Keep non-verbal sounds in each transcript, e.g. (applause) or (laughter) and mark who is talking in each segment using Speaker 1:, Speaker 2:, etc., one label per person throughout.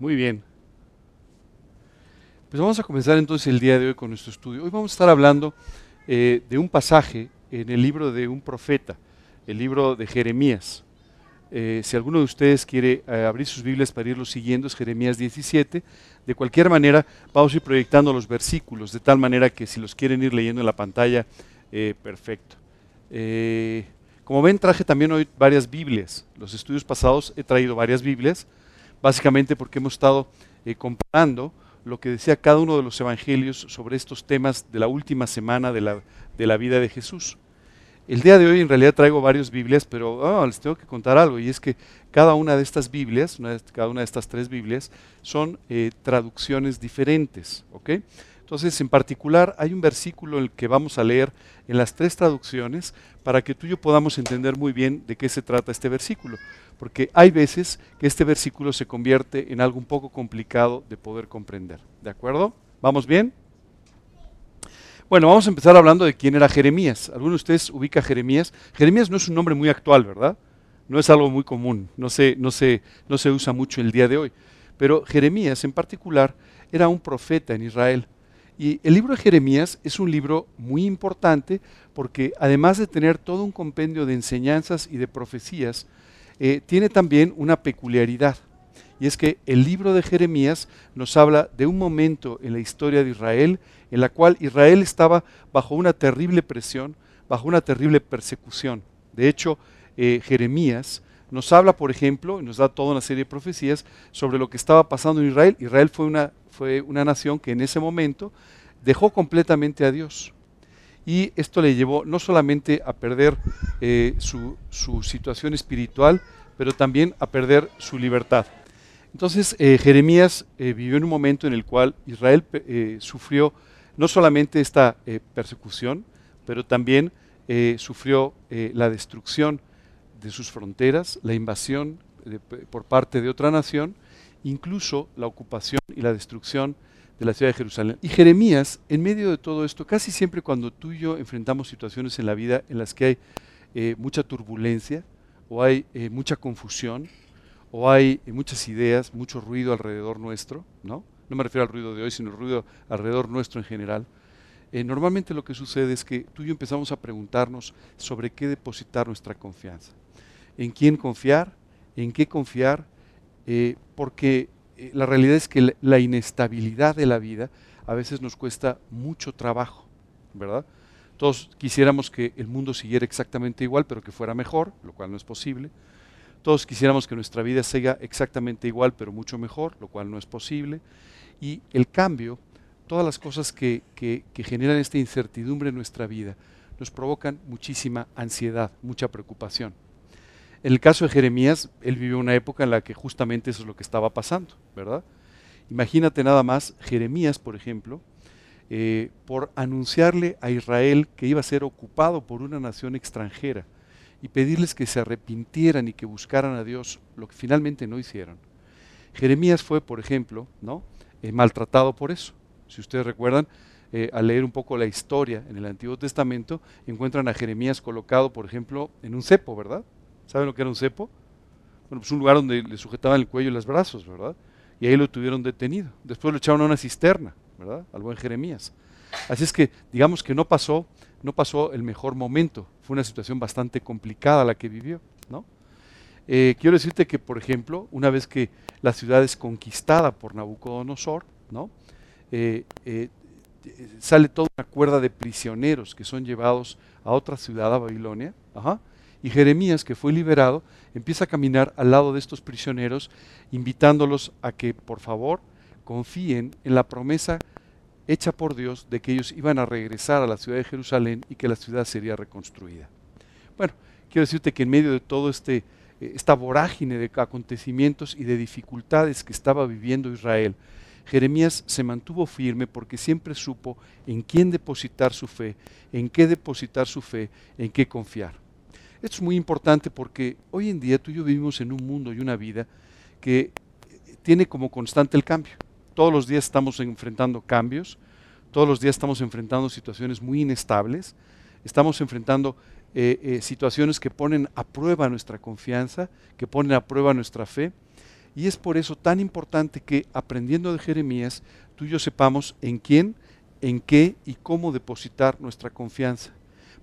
Speaker 1: Muy bien. Pues vamos a comenzar entonces el día de hoy con nuestro estudio. Hoy vamos a estar hablando eh, de un pasaje en el libro de un profeta, el libro de Jeremías. Eh, si alguno de ustedes quiere eh, abrir sus Biblias para irlo siguiendo, es Jeremías 17. De cualquier manera, vamos a ir proyectando los versículos, de tal manera que si los quieren ir leyendo en la pantalla, perfecto. como ven, traje también hoy varias Biblias. Los estudios pasados he traído varias Biblias básicamente porque hemos estado eh, comparando lo que decía cada uno de los evangelios sobre estos temas de la última semana de la, de la vida de Jesús. El día de hoy en realidad traigo varias Biblias, pero ah, les tengo que contar algo, y es que cada una de estas Biblias, cada una de estas tres Biblias, son eh, traducciones diferentes. ¿ok? Entonces, en particular, hay un versículo en el que vamos a leer en las tres traducciones para que tú y yo podamos entender muy bien de qué se trata este versículo. Porque hay veces que este versículo se convierte en algo un poco complicado de poder comprender. ¿De acuerdo? ¿Vamos bien? Bueno, vamos a empezar hablando de quién era Jeremías. ¿Alguno de ustedes ubica Jeremías? Jeremías no es un nombre muy actual, ¿verdad? No es algo muy común, no se, no no se usa mucho el día de hoy. Pero Jeremías en particular era un profeta en Israel y el libro de Jeremías es un libro muy importante porque además de tener todo un compendio de enseñanzas y de profecías, eh, tiene también una peculiaridad. Y es que el libro de Jeremías nos habla de un momento en la historia de Israel en la cual Israel estaba bajo una terrible presión, bajo una terrible persecución. De hecho, eh, Jeremías nos habla, por ejemplo, y nos da toda una serie de profecías sobre lo que estaba pasando en Israel. Israel fue una, fue una nación que en ese momento dejó completamente a Dios. Y esto le llevó no solamente a perder eh, su, situación espiritual, pero también a perder su libertad. Entonces, eh, Jeremías eh, vivió en un momento en el cual Israel sufrió no solamente esta persecución, pero también sufrió la destrucción de sus fronteras, la invasión por parte de otra nación, incluso la ocupación y la destrucción de la ciudad de Jerusalén. Y Jeremías, en medio de todo esto, casi siempre cuando tú y yo enfrentamos situaciones en la vida en las que hay eh, mucha turbulencia, o hay eh, mucha confusión, o hay eh, muchas ideas, mucho ruido alrededor nuestro, ¿no? No me refiero al ruido de hoy, sino al ruido alrededor nuestro en general. normalmente lo que sucede es que tú y yo empezamos a preguntarnos sobre qué depositar nuestra confianza en quién confiar, en qué confiar, porque la realidad es que la inestabilidad de la vida a veces nos cuesta mucho trabajo, ¿verdad? Todos quisiéramos que el mundo siguiera exactamente igual, pero que fuera mejor, lo cual no es posible. Todos quisiéramos que nuestra vida siga exactamente igual, pero mucho mejor, lo cual no es posible. Y el cambio, todas las cosas que, que generan esta incertidumbre en nuestra vida, nos provocan muchísima ansiedad, mucha preocupación. En el caso de Jeremías, él vivió una época en la que justamente eso es lo que estaba pasando, ¿verdad? Imagínate nada más, Jeremías, por ejemplo, eh, por anunciarle a Israel que iba a ser ocupado por una nación extranjera y pedirles que se arrepintieran y que buscaran a Dios, lo que finalmente no hicieron. Jeremías fue, por ejemplo, ¿no? Eh, maltratado por eso. Si ustedes recuerdan, eh, al leer un poco la historia en el Antiguo Testamento, encuentran a Jeremías colocado, por ejemplo, en un cepo, ¿verdad? ¿Saben lo que era un cepo? Bueno, pues un lugar donde le sujetaban el cuello y los brazos, ¿verdad? Y ahí lo tuvieron detenido. Después lo echaron a una cisterna, ¿verdad? Al buen Jeremías. Así es que digamos que no pasó, no pasó el mejor momento. Fue una situación bastante complicada la que vivió, ¿no? Eh, quiero decirte que, por ejemplo, una vez que la ciudad es conquistada por Nabucodonosor, ¿no? Eh, eh, sale toda una cuerda de prisioneros que son llevados a otra ciudad, a Babilonia, ajá, y Jeremías, que fue liberado, empieza a caminar al lado de estos prisioneros, invitándolos a que, por favor, confíen en la promesa hecha por Dios de que ellos iban a regresar a la ciudad de Jerusalén y que la ciudad sería reconstruida. Bueno, quiero decirte que en medio de todo este eh, esta vorágine de acontecimientos y de dificultades que estaba viviendo Israel, Jeremías se mantuvo firme porque siempre supo en quién depositar su fe, en qué depositar su fe, en qué confiar. Esto es muy importante porque hoy en día tú y yo vivimos en un mundo y una vida que tiene como constante el cambio. Todos los días estamos enfrentando cambios, todos los días estamos enfrentando situaciones muy inestables, estamos enfrentando eh, eh, situaciones que ponen a prueba nuestra confianza, que ponen a prueba nuestra fe. Y es por eso tan importante que aprendiendo de Jeremías, tú y yo sepamos en quién, en qué y cómo depositar nuestra confianza,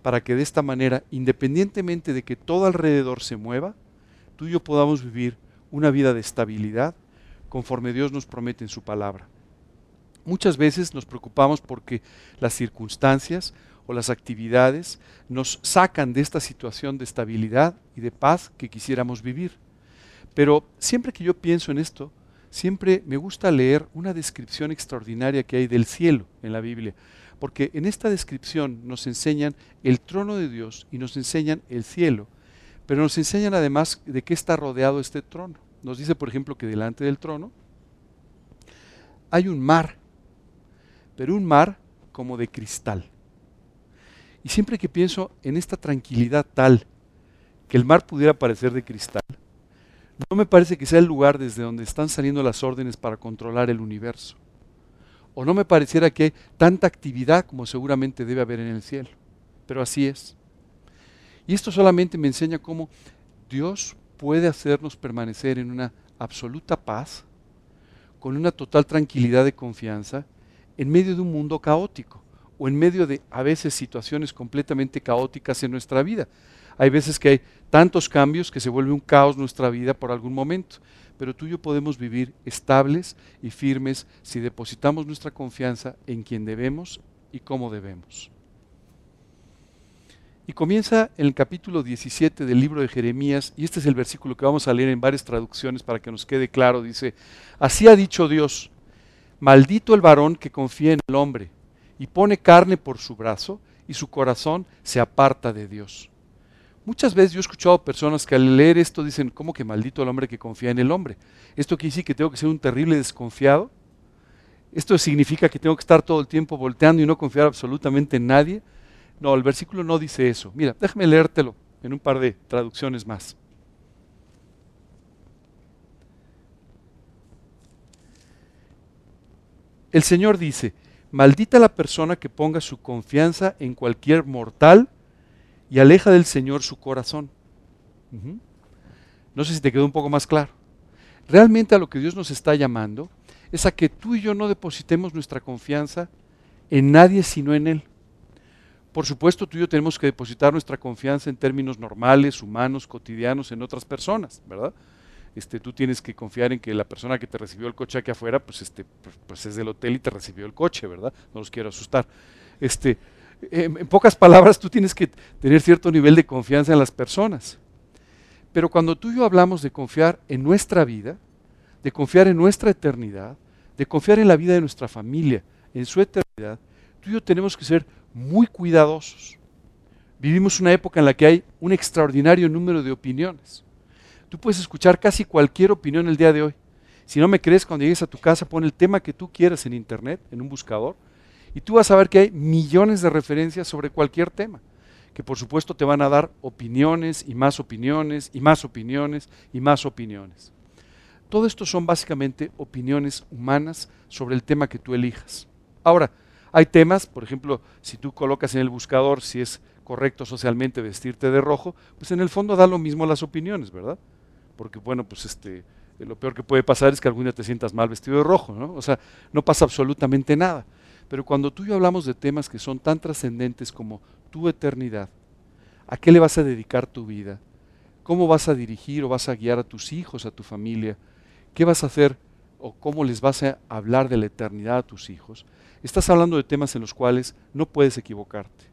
Speaker 1: para que de esta manera, independientemente de que todo alrededor se mueva, tú y yo podamos vivir una vida de estabilidad conforme Dios nos promete en su palabra. Muchas veces nos preocupamos porque las circunstancias o las actividades nos sacan de esta situación de estabilidad y de paz que quisiéramos vivir. Pero siempre que yo pienso en esto, siempre me gusta leer una descripción extraordinaria que hay del cielo en la Biblia, porque en esta descripción nos enseñan el trono de Dios y nos enseñan el cielo, pero nos enseñan además de qué está rodeado este trono. Nos dice, por ejemplo, que delante del trono hay un mar, pero un mar como de cristal. Y siempre que pienso en esta tranquilidad tal, que el mar pudiera parecer de cristal, no me parece que sea el lugar desde donde están saliendo las órdenes para controlar el universo. O no me pareciera que hay tanta actividad como seguramente debe haber en el cielo. Pero así es. Y esto solamente me enseña cómo Dios puede hacernos permanecer en una absoluta paz, con una total tranquilidad de confianza, en medio de un mundo caótico o en medio de a veces situaciones completamente caóticas en nuestra vida. Hay veces que hay tantos cambios que se vuelve un caos nuestra vida por algún momento, pero tú y yo podemos vivir estables y firmes si depositamos nuestra confianza en quien debemos y cómo debemos. Y comienza en el capítulo 17 del libro de Jeremías, y este es el versículo que vamos a leer en varias traducciones para que nos quede claro. Dice, así ha dicho Dios, maldito el varón que confía en el hombre y pone carne por su brazo y su corazón se aparta de Dios. Muchas veces yo he escuchado personas que al leer esto dicen, ¿cómo que maldito el hombre que confía en el hombre? ¿Esto quiere decir que tengo que ser un terrible desconfiado? ¿Esto significa que tengo que estar todo el tiempo volteando y no confiar absolutamente en nadie? No, el versículo no dice eso. Mira, déjame leértelo en un par de traducciones más. El Señor dice, Maldita la persona que ponga su confianza en cualquier mortal y aleja del Señor su corazón. No sé si te quedó un poco más claro. Realmente a lo que Dios nos está llamando es a que tú y yo no depositemos nuestra confianza en nadie sino en Él. Por supuesto, tú y yo tenemos que depositar nuestra confianza en términos normales, humanos, cotidianos, en otras personas, ¿verdad? Este, tú tienes que confiar en que la persona que te recibió el coche aquí afuera, pues, este, pues, pues es del hotel y te recibió el coche, ¿verdad? No los quiero asustar. Este, en, pocas palabras, tú tienes que tener cierto nivel de confianza en las personas. Pero cuando tú y yo hablamos de confiar en nuestra vida, de confiar en nuestra eternidad, de confiar en la vida de nuestra familia, en su eternidad, tú y yo tenemos que ser muy cuidadosos. Vivimos una época en la que hay un extraordinario número de opiniones. Tú puedes escuchar casi cualquier opinión el día de hoy. Si no me crees, cuando llegues a tu casa, pon el tema que tú quieras en internet, en un buscador, y tú vas a ver que hay millones de referencias sobre cualquier tema, que por supuesto te van a dar opiniones y más opiniones y más opiniones y más opiniones. Todo esto son básicamente opiniones humanas sobre el tema que tú elijas. Ahora, hay temas, por ejemplo, si tú colocas en el buscador si es correcto socialmente vestirte de rojo, pues en el fondo da lo mismo las opiniones, ¿verdad? porque bueno, pues este, lo peor que puede pasar es que algún día te sientas mal vestido de rojo, ¿no? O sea, no pasa absolutamente nada. Pero cuando tú y yo hablamos de temas que son tan trascendentes como tu eternidad, ¿a qué le vas a dedicar tu vida? ¿Cómo vas a dirigir o vas a guiar a tus hijos, a tu familia? ¿Qué vas a hacer o cómo les vas a hablar de la eternidad a tus hijos? Estás hablando de temas en los cuales no puedes equivocarte.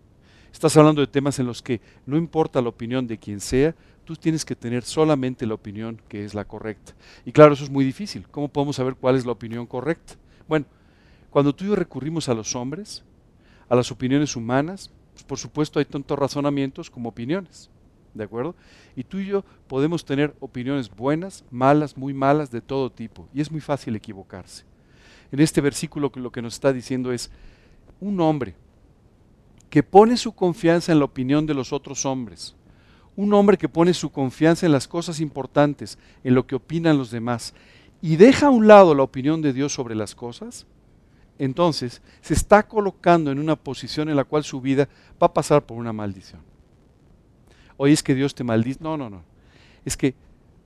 Speaker 1: Estás hablando de temas en los que no importa la opinión de quien sea, tú tienes que tener solamente la opinión que es la correcta. Y claro, eso es muy difícil. ¿Cómo podemos saber cuál es la opinión correcta? Bueno, cuando tú y yo recurrimos a los hombres, a las opiniones humanas, pues por supuesto hay tantos razonamientos como opiniones. ¿De acuerdo? Y tú y yo podemos tener opiniones buenas, malas, muy malas, de todo tipo. Y es muy fácil equivocarse. En este versículo lo que nos está diciendo es, un hombre que pone su confianza en la opinión de los otros hombres, un hombre que pone su confianza en las cosas importantes, en lo que opinan los demás, y deja a un lado la opinión de Dios sobre las cosas, entonces se está colocando en una posición en la cual su vida va a pasar por una maldición. Hoy es que Dios te maldice. No, no, no. Es que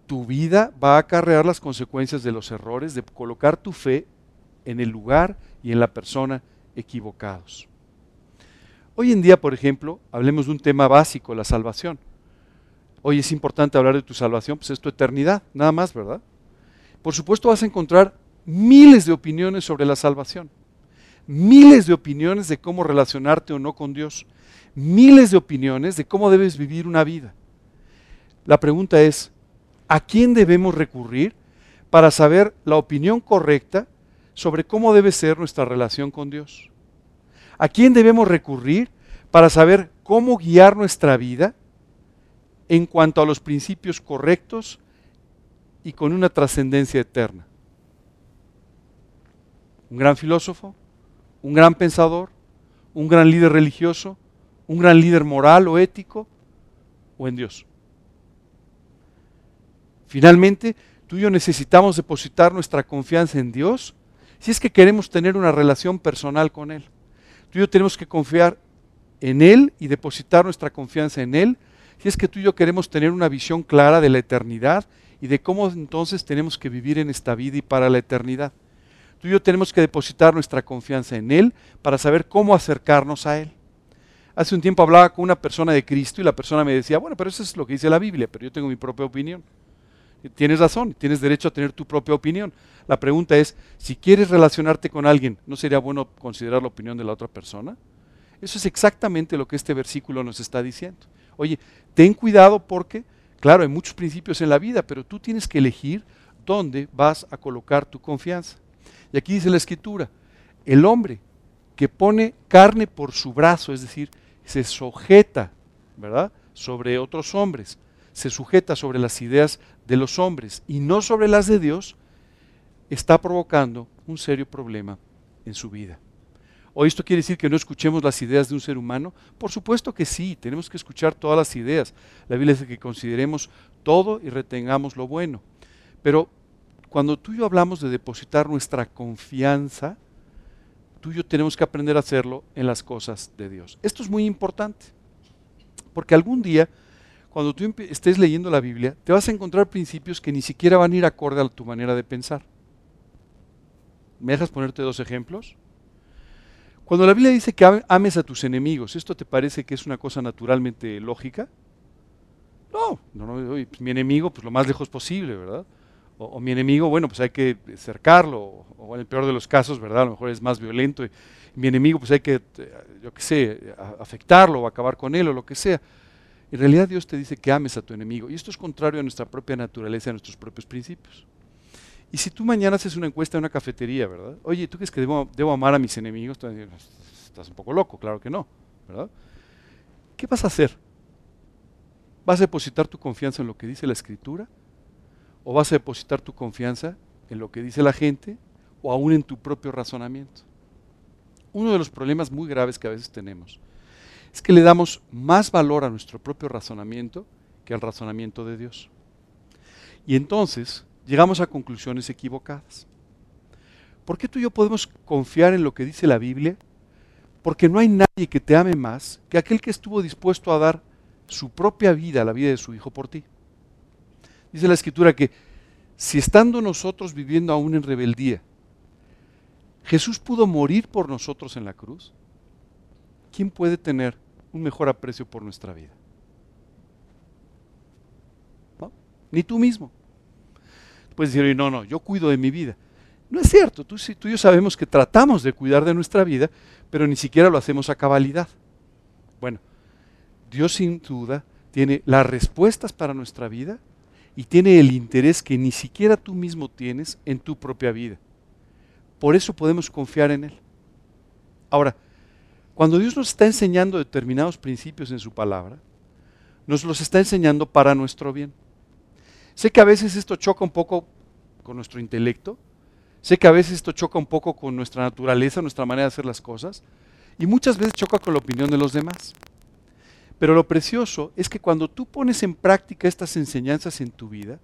Speaker 1: tu vida va a acarrear las consecuencias de los errores, de colocar tu fe en el lugar y en la persona equivocados. Hoy en día, por ejemplo, hablemos de un tema básico, la salvación. Hoy es importante hablar de tu salvación, pues es tu eternidad, nada más, ¿verdad? Por supuesto vas a encontrar miles de opiniones sobre la salvación, miles de opiniones de cómo relacionarte o no con Dios, miles de opiniones de cómo debes vivir una vida. La pregunta es, ¿a quién debemos recurrir para saber la opinión correcta sobre cómo debe ser nuestra relación con Dios? ¿A quién debemos recurrir para saber cómo guiar nuestra vida en cuanto a los principios correctos y con una trascendencia eterna? ¿Un gran filósofo? ¿Un gran pensador? ¿Un gran líder religioso? ¿Un gran líder moral o ético? ¿O en Dios? Finalmente, tú y yo necesitamos depositar nuestra confianza en Dios si es que queremos tener una relación personal con Él. Tú y yo tenemos que confiar en Él y depositar nuestra confianza en Él si es que tú y yo queremos tener una visión clara de la eternidad y de cómo entonces tenemos que vivir en esta vida y para la eternidad. Tú y yo tenemos que depositar nuestra confianza en Él para saber cómo acercarnos a Él. Hace un tiempo hablaba con una persona de Cristo y la persona me decía, bueno, pero eso es lo que dice la Biblia, pero yo tengo mi propia opinión. Tienes razón, tienes derecho a tener tu propia opinión. La pregunta es, si quieres relacionarte con alguien, ¿no sería bueno considerar la opinión de la otra persona? Eso es exactamente lo que este versículo nos está diciendo. Oye, ten cuidado porque, claro, hay muchos principios en la vida, pero tú tienes que elegir dónde vas a colocar tu confianza. Y aquí dice la escritura, el hombre que pone carne por su brazo, es decir, se sujeta, ¿verdad?, sobre otros hombres, se sujeta sobre las ideas de los hombres y no sobre las de Dios, está provocando un serio problema en su vida. ¿O esto quiere decir que no escuchemos las ideas de un ser humano? Por supuesto que sí, tenemos que escuchar todas las ideas. La Biblia dice que consideremos todo y retengamos lo bueno. Pero cuando tú y yo hablamos de depositar nuestra confianza, tú y yo tenemos que aprender a hacerlo en las cosas de Dios. Esto es muy importante, porque algún día cuando tú estés leyendo la Biblia, te vas a encontrar principios que ni siquiera van a ir acorde a tu manera de pensar. ¿Me dejas ponerte dos ejemplos? Cuando la Biblia dice que ames a tus enemigos, ¿esto te parece que es una cosa naturalmente lógica? No, no, no pues mi enemigo, pues lo más lejos posible, ¿verdad? O, mi enemigo, bueno, pues hay que cercarlo, o, en el peor de los casos, ¿verdad? A lo mejor es más violento. Mi enemigo, pues hay que, eh, yo qué sé, afectarlo o acabar con él o lo que sea. En realidad Dios te dice que ames a tu enemigo. Y esto es contrario a nuestra propia naturaleza, a nuestros propios principios. Y si tú mañana haces una encuesta en una cafetería, ¿verdad? Oye, ¿tú crees que debo, amar a mis enemigos? Estás un poco loco, claro que no, ¿verdad? ¿Qué vas a hacer? ¿Vas a depositar tu confianza en lo que dice la Escritura? ¿O vas a depositar tu confianza en lo que dice la gente? ¿O aún en tu propio razonamiento? Uno de los problemas muy graves que a veces tenemos es que le damos más valor a nuestro propio razonamiento que al razonamiento de Dios. Y entonces llegamos a conclusiones equivocadas. ¿Por qué tú y yo podemos confiar en lo que dice la Biblia? Porque no hay nadie que te ame más que aquel que estuvo dispuesto a dar su propia vida, la vida de su Hijo por ti. Dice la Escritura que si estando nosotros viviendo aún en rebeldía, Jesús pudo morir por nosotros en la cruz, ¿quién puede tener un mejor aprecio por nuestra vida? Ni tú mismo. Puedes decir, no, no, yo cuido de mi vida. No es cierto, tú, tú y yo sabemos que tratamos de cuidar de nuestra vida, pero ni siquiera lo hacemos a cabalidad. Bueno, Dios sin duda tiene las respuestas para nuestra vida y tiene el interés que ni siquiera tú mismo tienes en tu propia vida. Por eso podemos confiar en Él. Ahora, cuando Dios nos está enseñando determinados principios en su palabra, nos los está enseñando para nuestro bien. Sé que a veces esto choca un poco con nuestro intelecto, sé que a veces esto choca un poco con nuestra naturaleza, nuestra manera de hacer las cosas, y muchas veces choca con la opinión de los demás. Pero lo precioso es que cuando tú pones en práctica estas enseñanzas en tu vida,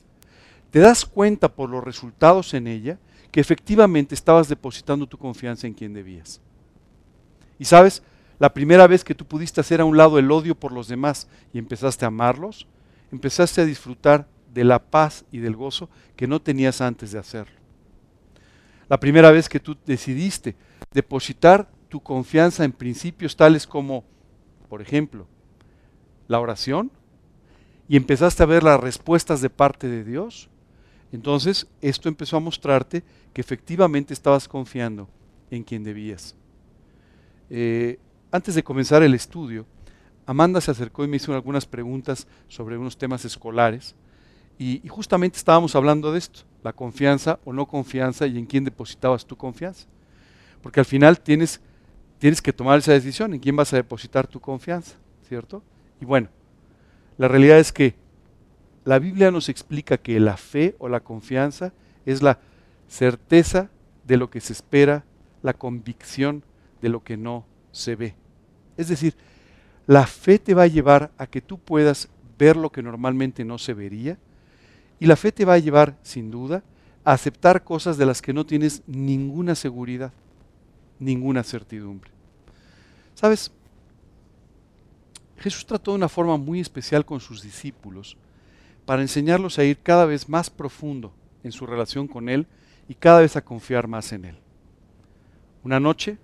Speaker 1: te das cuenta por los resultados en ella que efectivamente estabas depositando tu confianza en quien debías. Y sabes, la primera vez que tú pudiste hacer a un lado el odio por los demás y empezaste a amarlos, empezaste a disfrutar de la paz y del gozo que no tenías antes de hacerlo. La primera vez que tú decidiste depositar tu confianza en principios tales como, por ejemplo, la oración, y empezaste a ver las respuestas de parte de Dios, entonces esto empezó a mostrarte que efectivamente estabas confiando en quien debías. Eh, antes de comenzar el estudio, Amanda se acercó y me hizo algunas preguntas sobre unos temas escolares y, y, justamente estábamos hablando de esto, la confianza o no confianza y en quién depositabas tu confianza. Porque al final tienes, tienes que tomar esa decisión en quién vas a depositar tu confianza, ¿cierto? Y bueno, la realidad es que la Biblia nos explica que la fe o la confianza es la certeza de lo que se espera, la convicción de lo que no se ve. Es decir, la fe te va a llevar a que tú puedas ver lo que normalmente no se vería y la fe te va a llevar, sin duda, a aceptar cosas de las que no tienes ninguna seguridad, ninguna certidumbre. ¿Sabes? Jesús trató de una forma muy especial con sus discípulos para enseñarlos a ir cada vez más profundo en su relación con Él y cada vez a confiar más en Él. Una noche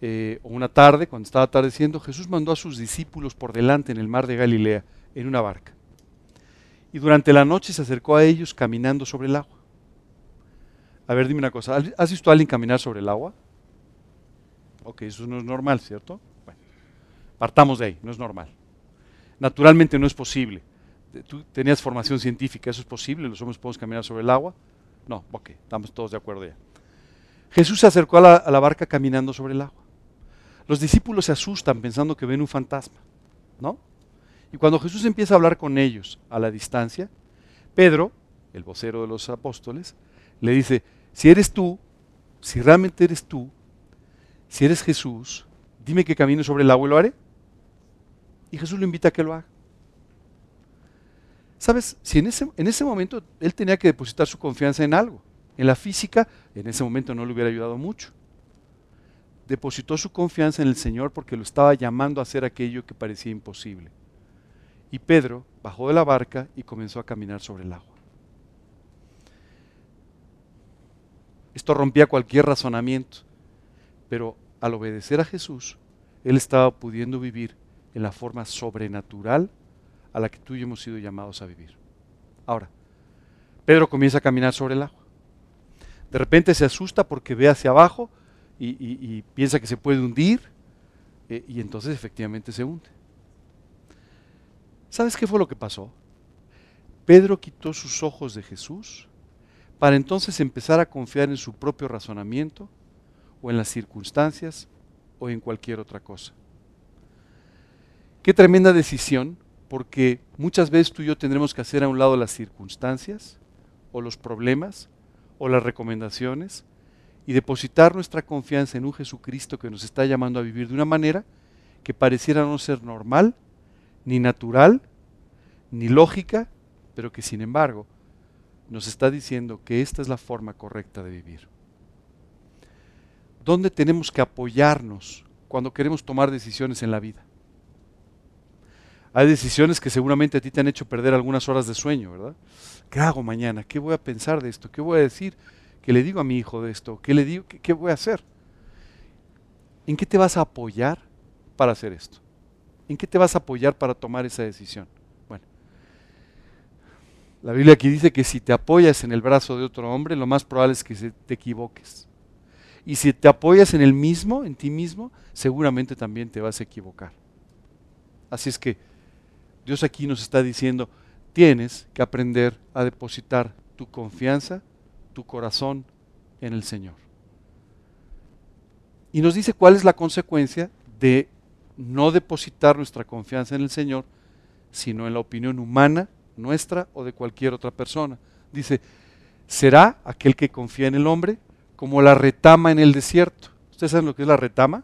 Speaker 1: eh, o una tarde, cuando estaba atardeciendo, Jesús mandó a sus discípulos por delante en el mar de Galilea en una barca. Y durante la noche se acercó a ellos caminando sobre el agua. A ver, dime una cosa, ¿has visto a alguien caminar sobre el agua? Ok, eso no es normal, ¿cierto? Partamos de ahí, no es normal. Naturalmente no es posible. Tú tenías formación científica, ¿eso es posible? ¿Los hombres podemos caminar sobre el agua? No, ok, estamos todos de acuerdo ya. Jesús se acercó a la, barca caminando sobre el agua. Los discípulos se asustan pensando que ven un fantasma, ¿no? Y cuando Jesús empieza a hablar con ellos a la distancia, Pedro, el vocero de los apóstoles, le dice, si eres tú, si realmente eres tú, si eres Jesús, dime que camine sobre el agua y lo haré. Y Jesús lo invita a que lo haga. ¿Sabes? Si en ese, en ese momento él tenía que depositar su confianza en algo, en la física, en ese momento no le hubiera ayudado mucho. Depositó su confianza en el Señor porque lo estaba llamando a hacer aquello que parecía imposible. Y Pedro bajó de la barca y comenzó a caminar sobre el agua. Esto rompía cualquier razonamiento, pero al obedecer a Jesús, él estaba pudiendo vivir en la forma sobrenatural a la que tú y yo hemos sido llamados a vivir. Ahora, Pedro comienza a caminar sobre el agua. De repente se asusta porque ve hacia abajo y, piensa que se puede hundir eh, y entonces efectivamente se hunde. ¿Sabes qué fue lo que pasó? Pedro quitó sus ojos de Jesús para entonces empezar a confiar en su propio razonamiento o en las circunstancias o en cualquier otra cosa. Qué tremenda decisión, porque muchas veces tú y yo tendremos que hacer a un lado las circunstancias o los problemas o las recomendaciones y depositar nuestra confianza en un Jesucristo que nos está llamando a vivir de una manera que pareciera no ser normal, ni natural, ni lógica, pero que sin embargo nos está diciendo que esta es la forma correcta de vivir. ¿Dónde tenemos que apoyarnos cuando queremos tomar decisiones en la vida? Hay decisiones que seguramente a ti te han hecho perder algunas horas de sueño, ¿verdad? ¿Qué hago mañana? ¿Qué voy a pensar de esto? ¿Qué voy a decir? ¿Qué le digo a mi hijo de esto? ¿Qué le digo? ¿Qué, voy a hacer? ¿En qué te vas a apoyar para hacer esto? ¿En qué te vas a apoyar para tomar esa decisión? Bueno, la Biblia aquí dice que si te apoyas en el brazo de otro hombre, lo más probable es que te equivoques. Y si te apoyas en el mismo, en ti mismo, seguramente también te vas a equivocar. Así es que Dios aquí nos está diciendo, tienes que aprender a depositar tu confianza, tu corazón en el Señor. Y nos dice cuál es la consecuencia de no depositar nuestra confianza en el Señor, sino en la opinión humana, nuestra o de cualquier otra persona. Dice, será aquel que confía en el hombre como la retama en el desierto. ¿Ustedes saben lo que es la retama?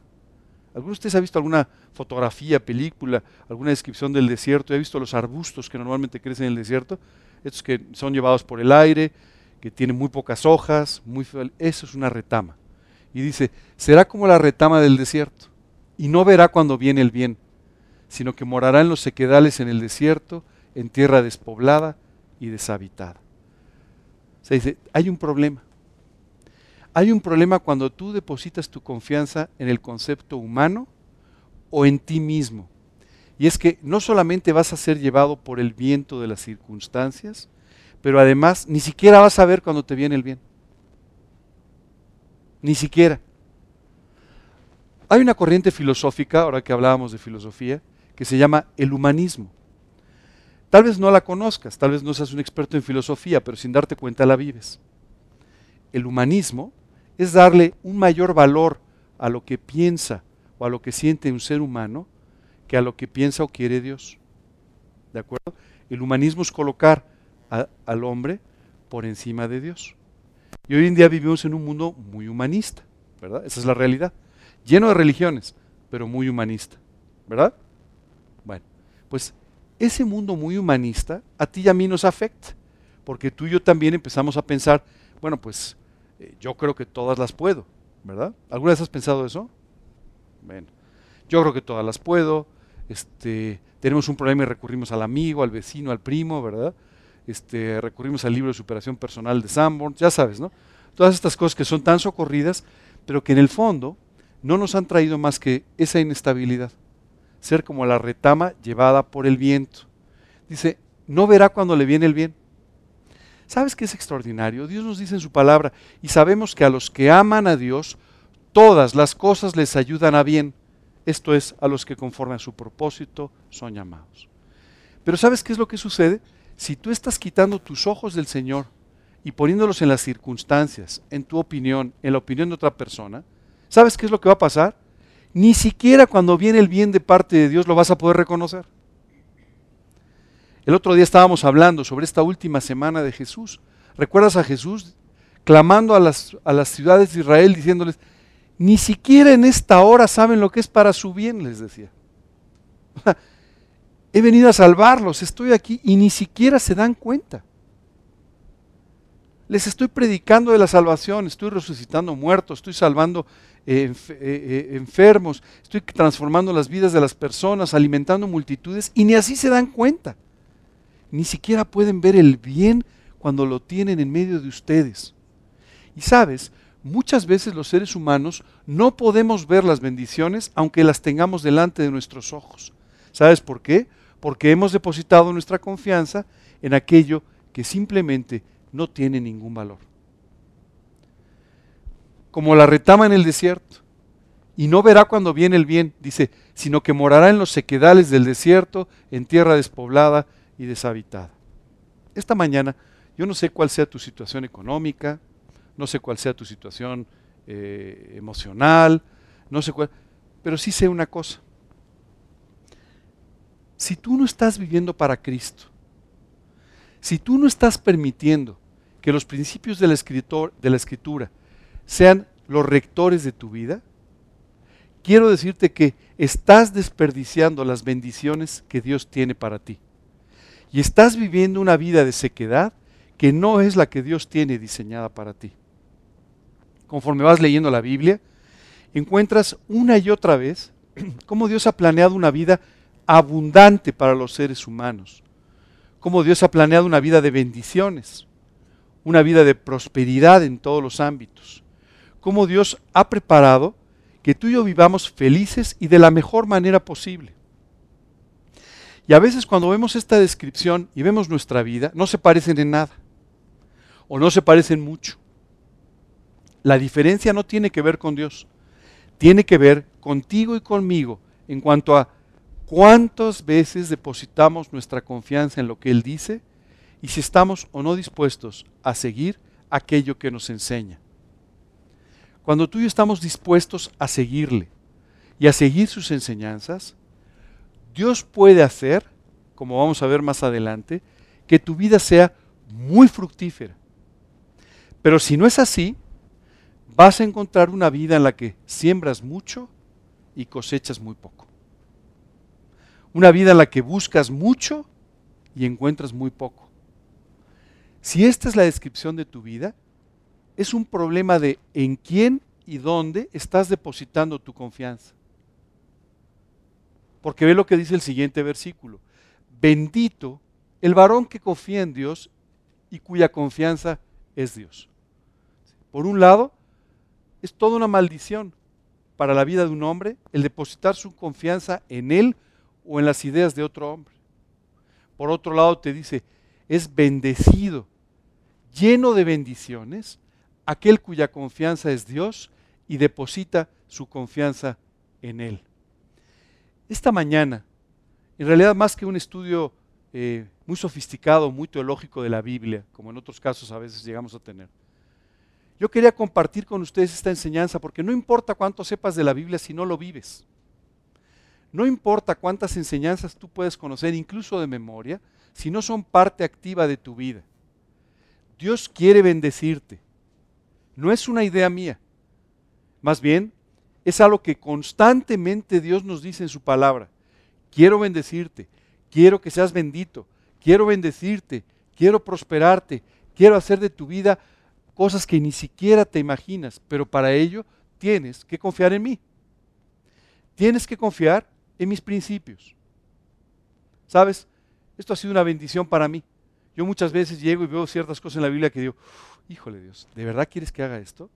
Speaker 1: ¿Alguno de ustedes ha visto alguna fotografía, película, alguna descripción del desierto? ¿Ha visto los arbustos que normalmente crecen en el desierto? Estos que son llevados por el aire, que tienen muy pocas hojas, muy eso es una retama. Y dice, será como la retama del desierto, y no verá cuando viene el bien, sino que morará en los sequedales en el desierto, en tierra despoblada, y deshabitada. Se dice, hay un problema. Hay un problema cuando tú depositas tu confianza en el concepto humano o en ti mismo. Y es que no solamente vas a ser llevado por el viento de las circunstancias, pero además ni siquiera vas a ver cuando te viene el bien. Ni siquiera. Hay una corriente filosófica, ahora que hablábamos de filosofía, que se llama el humanismo. Tal vez no la conozcas, tal vez no seas un experto en filosofía, pero sin darte cuenta la vives. El humanismo es darle un mayor valor a lo que piensa o a lo que siente un ser humano que a lo que piensa o quiere Dios. ¿De acuerdo? El humanismo es colocar al hombre por encima de Dios. Y hoy en día vivimos en un mundo muy humanista, ¿verdad? Esa es la realidad. Lleno de religiones, pero muy humanista, ¿verdad? Bueno, pues ese mundo muy humanista a ti y a mí nos afecta, porque tú y yo también empezamos a pensar, bueno, pues eh, yo creo que todas las puedo, ¿verdad? ¿Alguna vez has pensado eso? Bueno, yo creo que todas las puedo. Este, tenemos un problema y recurrimos al amigo, al vecino, al primo, ¿verdad? Este, recurrimos al libro de superación personal de Sanborn, ya sabes, ¿no? Todas estas cosas que son tan socorridas, pero que en el fondo no nos han traído más que esa inestabilidad, ser como la retama llevada por el viento. Dice, no verá cuando le viene el bien. ¿Sabes qué es extraordinario? Dios nos dice en su palabra, y sabemos que a los que aman a Dios, todas las cosas les ayudan a bien. Esto es, a los que conforme a su propósito son llamados. Pero ¿sabes qué es lo que sucede? Si tú estás quitando tus ojos del Señor y poniéndolos en las circunstancias, en tu opinión, en la opinión de otra persona, ¿sabes qué es lo que va a pasar? Ni siquiera cuando viene el bien de parte de Dios lo vas a poder reconocer. El otro día estábamos hablando sobre esta última semana de Jesús. ¿Recuerdas a Jesús clamando a las, a las ciudades de Israel diciéndoles, ni siquiera en esta hora saben lo que es para su bien, les decía. (laughs) He venido a salvarlos, estoy aquí y ni siquiera se dan cuenta. Les estoy predicando de la salvación, estoy resucitando muertos, estoy salvando eh, eh, eh, enfermos, estoy transformando las vidas de las personas, alimentando multitudes y ni así se dan cuenta. Ni siquiera pueden ver el bien cuando lo tienen en medio de ustedes. Y sabes, muchas veces los seres humanos no podemos ver las bendiciones aunque las tengamos delante de nuestros ojos. ¿Sabes por qué? Porque hemos depositado nuestra confianza en aquello que simplemente no tiene ningún valor. Como la retama en el desierto. Y no verá cuando viene el bien, dice, sino que morará en los sequedales del desierto, en tierra despoblada y deshabitada. Esta mañana, yo no sé cuál sea tu situación económica, no sé cuál sea tu situación eh, emocional, no sé cuál, pero sí sé una cosa. Si tú no estás viviendo para Cristo, si tú no estás permitiendo que los principios de la, de la escritura sean los rectores de tu vida, quiero decirte que estás desperdiciando las bendiciones que Dios tiene para ti. Y estás viviendo una vida de sequedad que no es la que Dios tiene diseñada para ti conforme vas leyendo la Biblia, encuentras una y otra vez (clears throat) cómo Dios ha planeado una vida abundante para los seres humanos, cómo Dios ha planeado una vida de bendiciones, una vida de prosperidad en todos los ámbitos, cómo Dios ha preparado que tú y yo vivamos felices y de la mejor manera posible. Y a veces cuando vemos esta descripción y vemos nuestra vida, no se parecen en nada, o no se parecen mucho. La diferencia no tiene que ver con Dios, tiene que ver contigo y conmigo en cuanto a cuántas veces depositamos nuestra confianza en lo que Él dice y si estamos o no dispuestos a seguir aquello que nos enseña. Cuando tú y yo estamos dispuestos a seguirle y a seguir sus enseñanzas, Dios puede hacer, como vamos a ver más adelante, que tu vida sea muy fructífera. Pero si no es así, vas a encontrar una vida en la que siembras mucho y cosechas muy poco. Una vida en la que buscas mucho y encuentras muy poco. Si esta es la descripción de tu vida, es un problema de en quién y dónde estás depositando tu confianza. Porque ve lo que dice el siguiente versículo. Bendito el varón que confía en Dios y cuya confianza es Dios. Por un lado, es toda una maldición para la vida de un hombre el depositar su confianza en él o en las ideas de otro hombre. Por otro lado, te dice, es bendecido, lleno de bendiciones, aquel cuya confianza es Dios y deposita su confianza en Él. Esta mañana, en realidad más que un estudio eh, muy sofisticado, muy teológico de la Biblia, como en otros casos a veces llegamos a tener, yo quería compartir con ustedes esta enseñanza porque no importa cuánto sepas de la Biblia si no lo vives. No importa cuántas enseñanzas tú puedes conocer, incluso de memoria, si no son parte activa de tu vida. Dios quiere bendecirte. No es una idea mía. Más bien, es algo que constantemente Dios nos dice en su palabra. Quiero bendecirte, quiero que seas bendito, quiero bendecirte, quiero prosperarte, quiero hacer de tu vida cosas que ni siquiera te imaginas, pero para ello tienes que confiar en mí. Tienes que confiar en mis principios. ¿Sabes? Esto ha sido una bendición para mí. Yo muchas veces llego y veo ciertas cosas en la Biblia que digo, híjole Dios, ¿de verdad quieres que haga esto?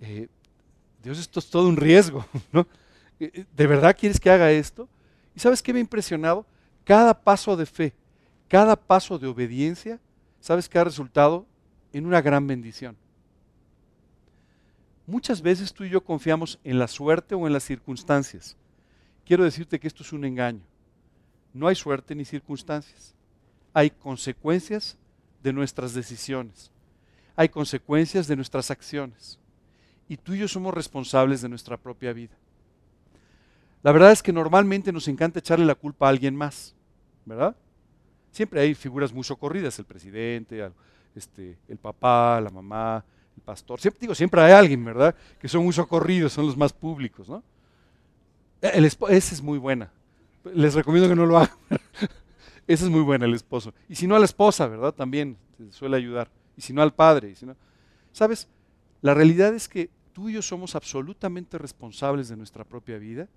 Speaker 1: Eh, Dios, esto es todo un riesgo, (laughs) ¿no? Eh, eh, ¿De verdad quieres que haga esto? ¿Y sabes qué me ha impresionado? Cada paso de fe, cada paso de obediencia, ¿sabes qué ha resultado? En una gran bendición. Muchas veces tú y yo confiamos en la suerte o en las circunstancias. Quiero decirte que esto es un engaño. No hay suerte ni circunstancias. Hay consecuencias de nuestras decisiones. Hay consecuencias de nuestras acciones. Y tú y yo somos responsables de nuestra propia vida. La verdad es que normalmente nos encanta echarle la culpa a alguien más, ¿verdad? Siempre hay figuras muy socorridas, el presidente, este, el papá, la mamá, el pastor. Digo, siempre hay alguien, ¿verdad? Que son muy socorridos, son los más públicos, ¿no? El, esa es muy buena. Les recomiendo que no lo hagan. (laughs) Esa es muy buena, el esposo. Y si no a la esposa, ¿verdad? También suele ayudar. Y si no al padre. Y si no... ¿Sabes? La realidad es que tú y yo somos absolutamente responsables de nuestra propia vida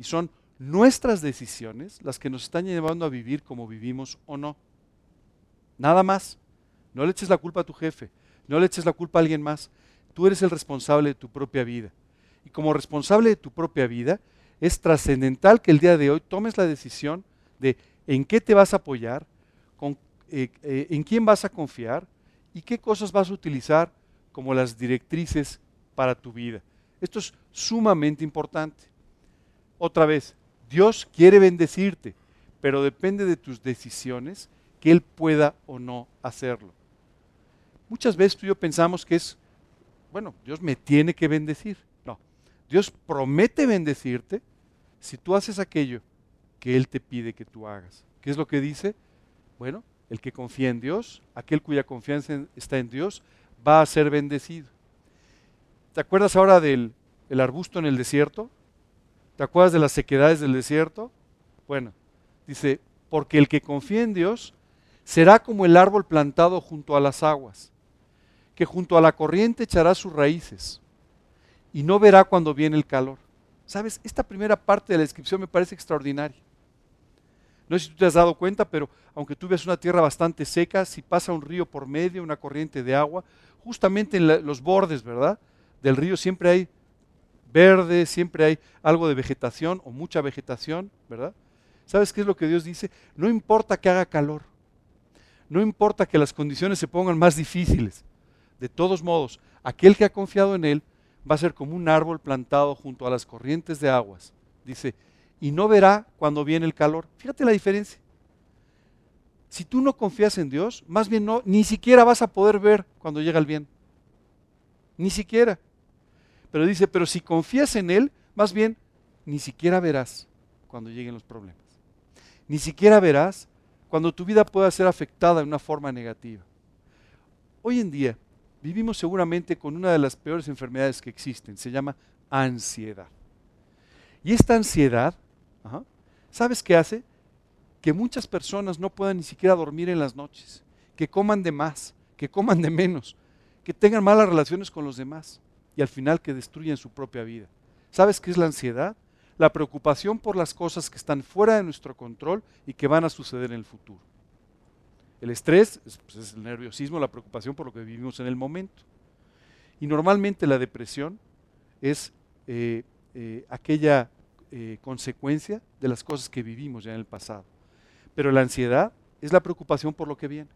Speaker 1: y son nuestras decisiones las que nos están llevando a vivir como vivimos o no. Nada más. No le eches la culpa a tu jefe, no le eches la culpa a alguien más. Tú eres el responsable de tu propia vida. Y como responsable de tu propia vida, es trascendental que el día de hoy tomes la decisión de en qué te vas a apoyar, eh, eh, en quién vas a confiar y qué cosas vas a utilizar como las directrices para tu vida. Esto es sumamente importante. Otra vez, Dios quiere bendecirte, pero depende de tus decisiones que Él pueda o no hacerlo. Muchas veces tú y yo pensamos que es, bueno, Dios me tiene que bendecir. No, Dios promete bendecirte si tú haces aquello que Él te pide que tú hagas. ¿Qué es lo que dice? Bueno, el que confía en Dios, aquel cuya confianza está en Dios, va a ser bendecido. ¿Te acuerdas ahora del arbusto en el desierto? ¿Te acuerdas de las sequedades del desierto? Bueno, dice, porque el que confía en Dios será como el árbol plantado junto a las aguas, que junto a la corriente echará sus raíces y no verá cuando viene el calor. ¿Sabes? Esta primera parte de la descripción me parece extraordinaria. No sé si tú te has dado cuenta, pero aunque tú veas una tierra bastante seca, si pasa un río por medio, una corriente de agua, justamente en los bordes, ¿verdad? Del río siempre hay verde, siempre hay algo de vegetación o mucha vegetación, ¿verdad? ¿Sabes qué es lo que Dios dice? No importa que haga calor, no importa que las condiciones se pongan más difíciles. De todos modos, aquel que ha confiado en Él va a ser como un árbol plantado junto a las corrientes de aguas. Dice, y no verá cuando viene el calor. Fíjate la diferencia. Si tú no confías en Dios, más bien no, ni siquiera vas a poder ver cuando llega el bien. Ni siquiera. Pero dice, pero si confías en Él, más bien ni siquiera verás cuando lleguen los problemas. Ni siquiera verás cuando tu vida pueda ser afectada de una forma negativa. Hoy en día vivimos seguramente con una de las peores enfermedades que existen, se llama ansiedad. Y esta ansiedad, ¿sabes qué hace? Que muchas personas no puedan ni siquiera dormir en las noches, que coman de más, que coman de menos, que tengan malas relaciones con los demás y al final que destruyan su propia vida. ¿Sabes qué es la ansiedad? la preocupación por las cosas que están fuera de nuestro control y que van a suceder en el futuro. El estrés es, pues, el nerviosismo, la preocupación por lo que vivimos en el momento. Y normalmente la depresión es eh, eh, aquella eh, consecuencia de las cosas que vivimos ya en el pasado. Pero la ansiedad es la preocupación por lo que viene.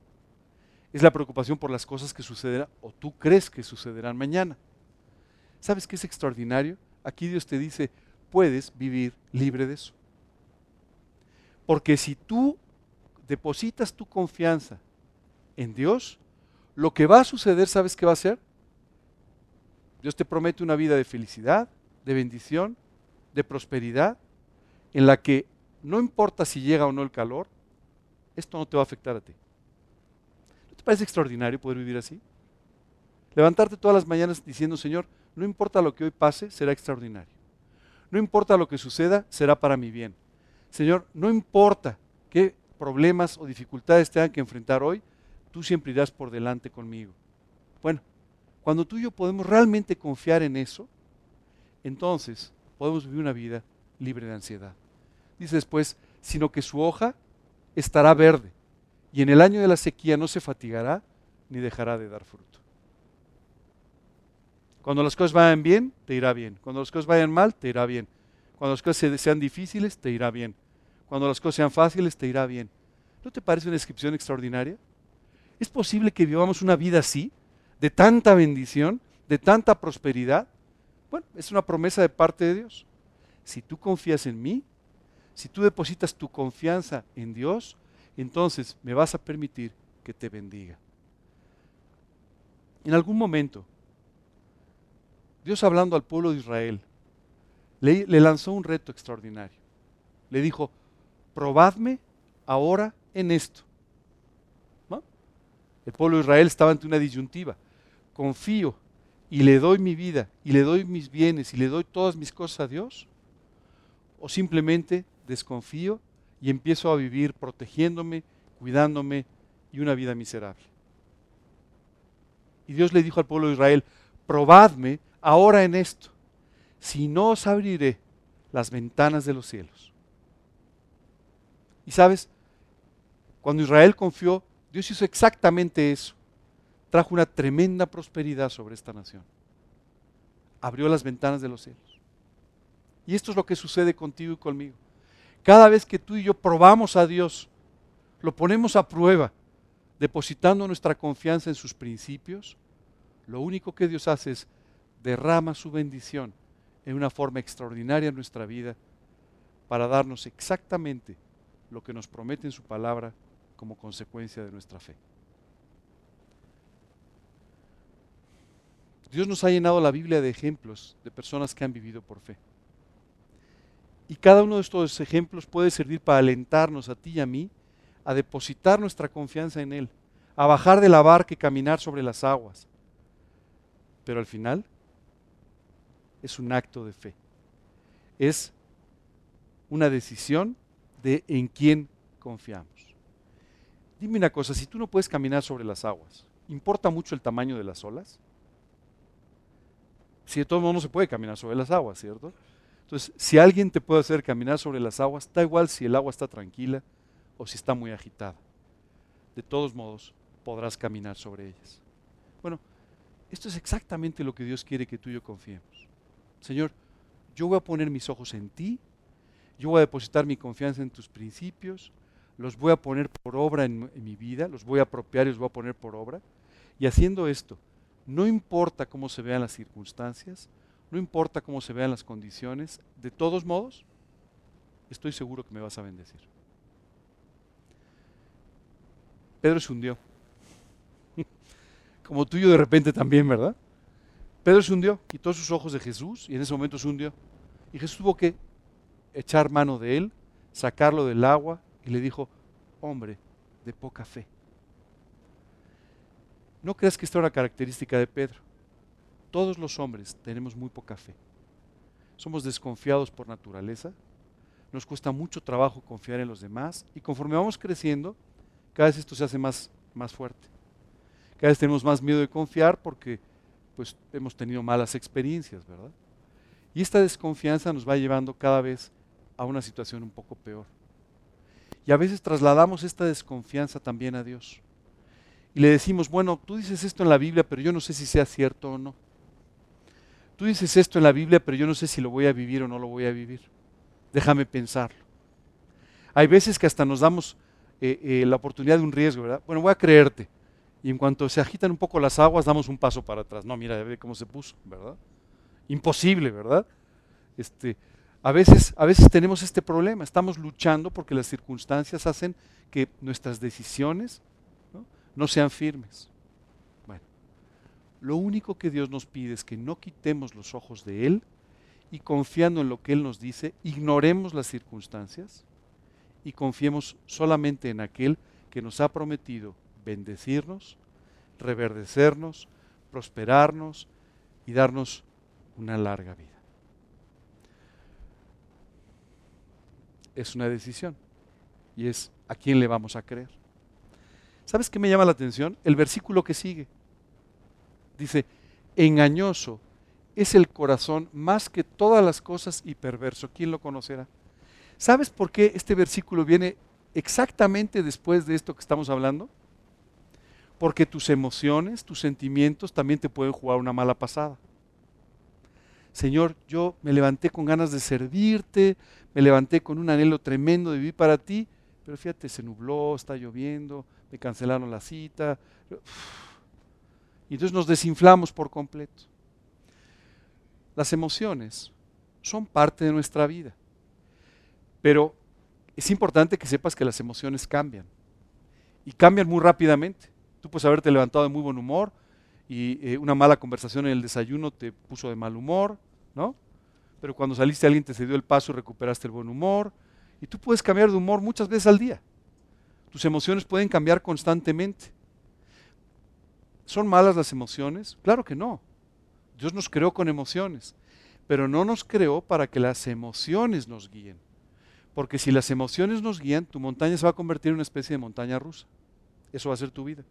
Speaker 1: Es la preocupación por las cosas que sucederán o tú crees que sucederán mañana. ¿Sabes qué es extraordinario? Aquí Dios te dice, puedes vivir libre de eso. Porque si tú depositas tu confianza en Dios, lo que va a suceder, ¿sabes qué va a ser? Dios te promete una vida de felicidad, de bendición, de prosperidad, en la que no importa si llega o no el calor, esto no te va a afectar a ti. ¿No te parece extraordinario poder vivir así? Levantarte todas las mañanas diciendo, Señor, no importa lo que hoy pase, será extraordinario. No importa lo que suceda, será para mi bien. Señor, no importa qué problemas o dificultades tengan que enfrentar hoy, tú siempre irás por delante conmigo. Bueno, cuando tú y yo podemos realmente confiar en eso, entonces podemos vivir una vida libre de ansiedad. Dice después, sino que su hoja estará verde y en el año de la sequía no se fatigará ni dejará de dar fruto. Cuando las cosas vayan bien, te irá bien. Cuando las cosas vayan mal, te irá bien. Cuando las cosas sean difíciles, te irá bien. Cuando las cosas sean fáciles, te irá bien. ¿No te parece una descripción extraordinaria? ¿Es posible que vivamos una vida así, de tanta bendición, de tanta prosperidad? Bueno, es una promesa de parte de Dios. Si tú confías en mí, si tú depositas tu confianza en Dios, entonces me vas a permitir que te bendiga. En algún momento, Dios hablando al pueblo de Israel, le, lanzó un reto extraordinario. Le dijo, probadme ahora en esto. El pueblo de Israel estaba ante una disyuntiva. Confío y le doy mi vida y le doy mis bienes y le doy todas mis cosas a Dios. O simplemente desconfío y empiezo a vivir protegiéndome, cuidándome y una vida miserable. Y Dios le dijo al pueblo de Israel, probadme ahora en esto, si no os abriré las ventanas de los cielos. Y sabes, cuando Israel confió, Dios hizo exactamente eso. Trajo una tremenda prosperidad sobre esta nación. Abrió las ventanas de los cielos. Y esto es lo que sucede contigo y conmigo. Cada vez que tú y yo probamos a Dios, lo ponemos a prueba, depositando nuestra confianza en sus principios, lo único que Dios hace es derrama su bendición en una forma extraordinaria en nuestra vida para darnos exactamente lo que nos promete en su palabra como consecuencia de nuestra fe. Dios nos ha llenado la Biblia de ejemplos de personas que han vivido por fe. Y cada uno de estos ejemplos puede servir para alentarnos a ti y a mí a depositar nuestra confianza en Él, a bajar de la barca y caminar sobre las aguas. Pero al final es un acto de fe. Es una decisión de en quién confiamos. Dime una cosa, si tú no puedes caminar sobre las aguas, ¿importa mucho el tamaño de las olas? Si de todo modo no se puede caminar sobre las aguas, ¿cierto? Entonces, si alguien te puede hacer caminar sobre las aguas, da igual si el agua está tranquila o si está muy agitada. De todos modos, podrás caminar sobre ellas. Bueno, esto es exactamente lo que Dios quiere que tú y yo confiemos. Señor, yo voy a poner mis ojos en ti, yo voy a depositar mi confianza en tus principios, los voy a poner por obra en, mi vida, los voy a apropiar y los voy a poner por obra. Y haciendo esto, no importa cómo se vean las circunstancias, no importa cómo se vean las condiciones, de todos modos, estoy seguro que me vas a bendecir. Pedro se hundió. (laughs) Como tú y yo de repente también, ¿verdad? Pedro se hundió, quitó sus ojos de Jesús y en ese momento se hundió. Y Jesús tuvo que echar mano de él, sacarlo del agua y le dijo, hombre de poca fe. No creas que esta era una característica de Pedro. Todos los hombres tenemos muy poca fe. Somos desconfiados por naturaleza. Nos cuesta mucho trabajo confiar en los demás y conforme vamos creciendo, cada vez esto se hace más, más fuerte. Cada vez tenemos más miedo de confiar porque pues hemos tenido malas experiencias, ¿verdad? Y esta desconfianza nos va llevando cada vez a una situación un poco peor. Y a veces trasladamos esta desconfianza también a Dios. Y le decimos, bueno, tú dices esto en la Biblia, pero yo no sé si sea cierto o no. Tú dices esto en la Biblia, pero yo no sé si lo voy a vivir o no lo voy a vivir. Déjame pensarlo. Hay veces que hasta nos damos eh, eh, la oportunidad de un riesgo, ¿verdad? Bueno, voy a creerte. Y en cuanto se agitan un poco las aguas, damos un paso para atrás. No, mira, ve cómo se puso, ¿verdad? Imposible, ¿verdad? Este, a, veces, a veces tenemos este problema. Estamos luchando porque las circunstancias hacen que nuestras decisiones no, no sean firmes. Bueno, lo único que Dios nos pide es que no quitemos los ojos de Él y confiando en lo que Él nos dice, ignoremos las circunstancias y confiemos solamente en aquel que nos ha prometido bendecirnos, reverdecernos, prosperarnos y darnos una larga vida. Es una decisión y es a quién le vamos a creer. ¿Sabes qué me llama la atención? El versículo que sigue. Dice, engañoso es el corazón más que todas las cosas y perverso. ¿Quién lo conocerá? ¿Sabes por qué este versículo viene exactamente después de esto que estamos hablando? Porque tus emociones, tus sentimientos también te pueden jugar una mala pasada. Señor, yo me levanté con ganas de servirte, me levanté con un anhelo tremendo de vivir para ti, pero fíjate, se nubló, está lloviendo, me cancelaron la cita. Y entonces nos desinflamos por completo. Las emociones son parte de nuestra vida, pero es importante que sepas que las emociones cambian y cambian muy rápidamente. Tú puedes haberte levantado de muy buen humor y eh, una mala conversación en el desayuno te puso de mal humor, ¿no? Pero cuando saliste alguien te cedió el paso y recuperaste el buen humor. Y tú puedes cambiar de humor muchas veces al día. Tus emociones pueden cambiar constantemente. ¿Son malas las emociones? Claro que no. Dios nos creó con emociones, pero no nos creó para que las emociones nos guíen. Porque si las emociones nos guían, tu montaña se va a convertir en una especie de montaña rusa. Eso va a ser tu vida.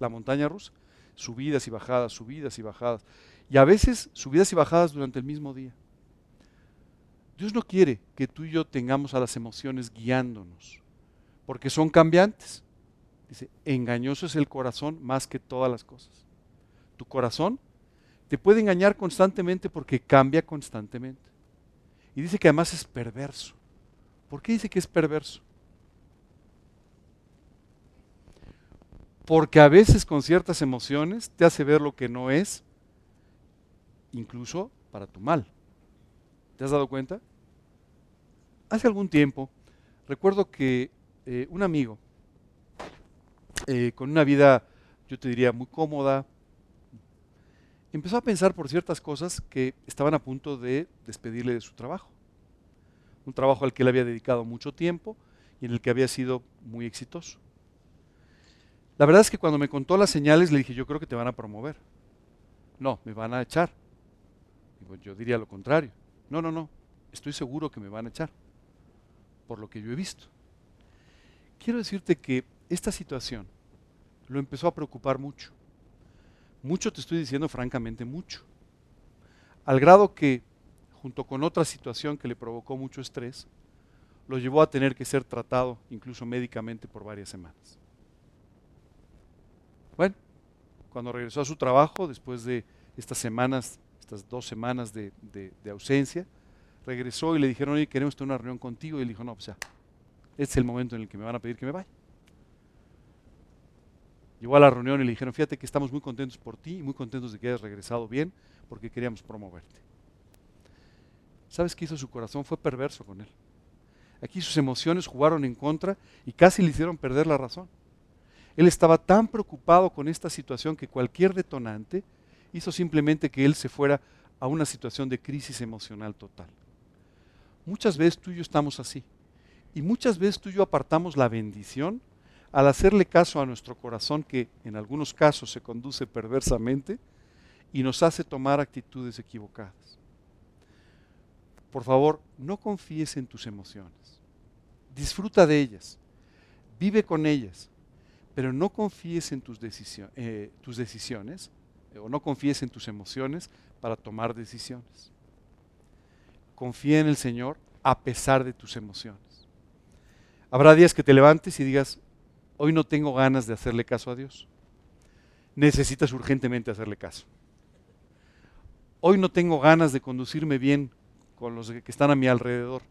Speaker 1: La montaña rusa. Subidas y bajadas, subidas y bajadas. Y a veces subidas y bajadas durante el mismo día. Dios no quiere que tú y yo tengamos a las emociones guiándonos, porque son cambiantes. Dice, engañoso es el corazón más que todas las cosas. Tu corazón te puede engañar constantemente porque cambia constantemente. Y dice que además es perverso. ¿Por qué dice que es perverso? Porque a veces con ciertas emociones te hace ver lo que no es, incluso para tu mal. ¿Te has dado cuenta? Hace algún tiempo, recuerdo que eh, un amigo, eh, con una vida, yo te diría, muy cómoda, empezó a pensar por ciertas cosas que estaban a punto de despedirle de su trabajo. Un trabajo al que él había dedicado mucho tiempo y en el que había sido muy exitoso. La verdad es que cuando me contó las señales le dije, yo creo que te van a promover. No, me van a echar. yo diría lo contrario. No, no, no, estoy seguro que me van a echar, por lo que yo he visto. Quiero decirte que esta situación lo empezó a preocupar mucho. Mucho te estoy diciendo francamente mucho. Al grado que, junto con otra situación que le provocó mucho estrés, lo llevó a tener que ser tratado incluso médicamente por varias semanas. Bueno, cuando regresó a su trabajo, después de estas semanas, estas dos semanas de, ausencia, regresó y le dijeron, oye, queremos tener una reunión contigo. Y él dijo, no, pues ya, este es el momento en el que me van a pedir que me vaya. Llegó a la reunión y le dijeron, fíjate que estamos muy contentos por ti y muy contentos de que hayas regresado bien porque queríamos promoverte. ¿Sabes qué hizo su corazón? Fue perverso con él. Aquí sus emociones jugaron en contra y casi le hicieron perder la razón. Él estaba tan preocupado con esta situación que cualquier detonante hizo simplemente que él se fuera a una situación de crisis emocional total. Muchas veces tú y yo estamos así. Y muchas veces tú y yo apartamos la bendición al hacerle caso a nuestro corazón que en algunos casos se conduce perversamente y nos hace tomar actitudes equivocadas. Por favor, no confíes en tus emociones. Disfruta de ellas. Vive con ellas. Pero no confíes en tus, eh, decisiones o no confíes en tus emociones para tomar decisiones. confía en el Señor a pesar de tus emociones. Habrá días que te levantes y digas, hoy no tengo ganas de hacerle caso a Dios. Necesitas urgentemente hacerle caso. Hoy no tengo ganas de conducirme bien con los que están a mi alrededor.